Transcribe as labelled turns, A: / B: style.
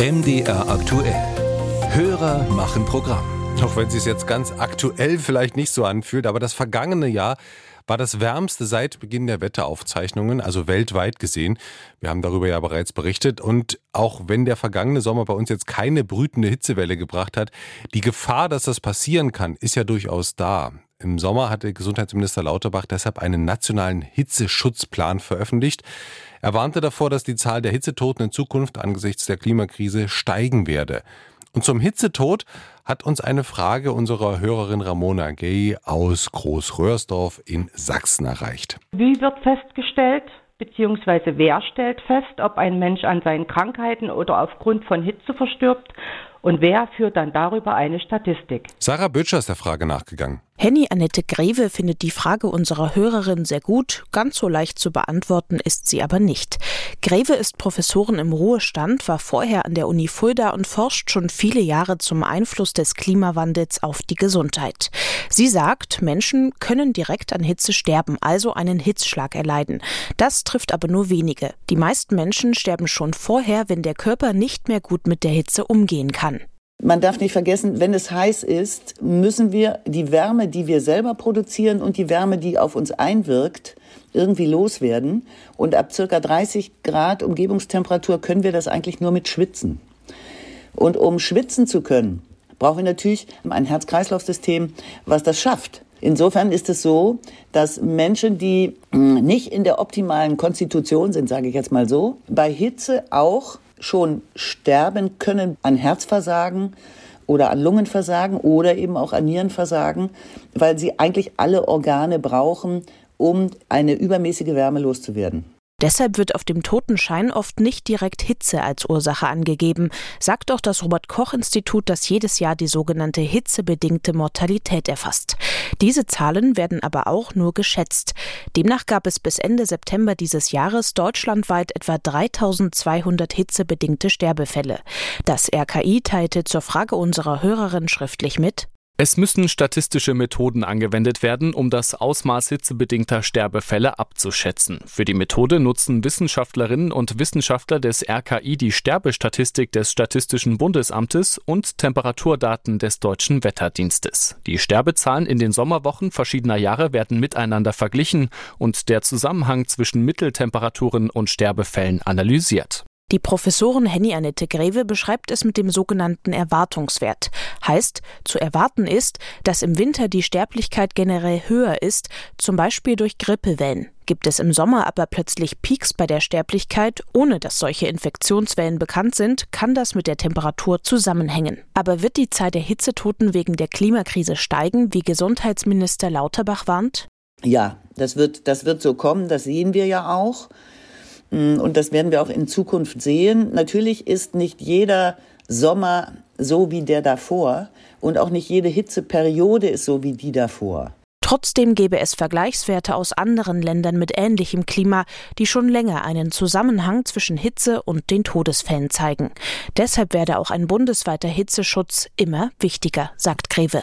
A: MDR aktuell. Hörer machen Programm.
B: Auch wenn es sich jetzt ganz aktuell vielleicht nicht so anfühlt, aber das vergangene Jahr war das wärmste seit Beginn der Wetteraufzeichnungen, also weltweit gesehen. Wir haben darüber ja bereits berichtet. Und auch wenn der vergangene Sommer bei uns jetzt keine brütende Hitzewelle gebracht hat, die Gefahr, dass das passieren kann, ist ja durchaus da. Im Sommer hatte Gesundheitsminister Lauterbach deshalb einen nationalen Hitzeschutzplan veröffentlicht. Er warnte davor, dass die Zahl der Hitzetoten in Zukunft angesichts der Klimakrise steigen werde. Und zum Hitzetod hat uns eine Frage unserer Hörerin Ramona Gay aus Großröhrsdorf in Sachsen erreicht.
C: Wie wird festgestellt, beziehungsweise wer stellt fest, ob ein Mensch an seinen Krankheiten oder aufgrund von Hitze verstirbt und wer führt dann darüber eine Statistik?
B: Sarah Böttcher ist der Frage nachgegangen.
D: Henny Annette Greve findet die Frage unserer Hörerin sehr gut. Ganz so leicht zu beantworten ist sie aber nicht. Greve ist Professorin im Ruhestand, war vorher an der Uni Fulda und forscht schon viele Jahre zum Einfluss des Klimawandels auf die Gesundheit. Sie sagt, Menschen können direkt an Hitze sterben, also einen Hitzschlag erleiden. Das trifft aber nur wenige. Die meisten Menschen sterben schon vorher, wenn der Körper nicht mehr gut mit der Hitze umgehen kann.
E: Man darf nicht vergessen, wenn es heiß ist, müssen wir die Wärme, die wir selber produzieren und die Wärme, die auf uns einwirkt, irgendwie loswerden. Und ab circa 30 Grad Umgebungstemperatur können wir das eigentlich nur mit Schwitzen. Und um schwitzen zu können, brauchen wir natürlich ein Herz-Kreislauf-System, was das schafft. Insofern ist es so, dass Menschen, die nicht in der optimalen Konstitution sind, sage ich jetzt mal so, bei Hitze auch schon sterben können an Herzversagen oder an Lungenversagen oder eben auch an Nierenversagen, weil sie eigentlich alle Organe brauchen, um eine übermäßige Wärme loszuwerden.
D: Deshalb wird auf dem Totenschein oft nicht direkt Hitze als Ursache angegeben, sagt auch das Robert Koch Institut, das jedes Jahr die sogenannte hitzebedingte Mortalität erfasst. Diese Zahlen werden aber auch nur geschätzt. Demnach gab es bis Ende September dieses Jahres deutschlandweit etwa 3200 hitzebedingte Sterbefälle. Das RKI teilte zur Frage unserer Hörerin schriftlich mit,
F: es müssen statistische Methoden angewendet werden, um das Ausmaß hitzebedingter Sterbefälle abzuschätzen. Für die Methode nutzen Wissenschaftlerinnen und Wissenschaftler des RKI die Sterbestatistik des Statistischen Bundesamtes und Temperaturdaten des Deutschen Wetterdienstes. Die Sterbezahlen in den Sommerwochen verschiedener Jahre werden miteinander verglichen und der Zusammenhang zwischen Mitteltemperaturen und Sterbefällen analysiert.
D: Die Professorin Henny Annette Greve beschreibt es mit dem sogenannten Erwartungswert. Heißt, zu erwarten ist, dass im Winter die Sterblichkeit generell höher ist, zum Beispiel durch Grippewellen. Gibt es im Sommer aber plötzlich Peaks bei der Sterblichkeit, ohne dass solche Infektionswellen bekannt sind, kann das mit der Temperatur zusammenhängen. Aber wird die Zahl der Hitzetoten wegen der Klimakrise steigen, wie Gesundheitsminister Lauterbach warnt?
E: Ja, das wird, das wird so kommen, das sehen wir ja auch. Mm, und das werden wir auch in Zukunft sehen. Natürlich ist nicht jeder Sommer so wie der davor und auch nicht jede Hitzeperiode ist so wie die davor.
D: Trotzdem gäbe es Vergleichswerte aus anderen Ländern mit ähnlichem Klima, die schon länger einen Zusammenhang zwischen Hitze und den Todesfällen zeigen. Deshalb werde auch ein bundesweiter Hitzeschutz immer wichtiger, sagt Greve.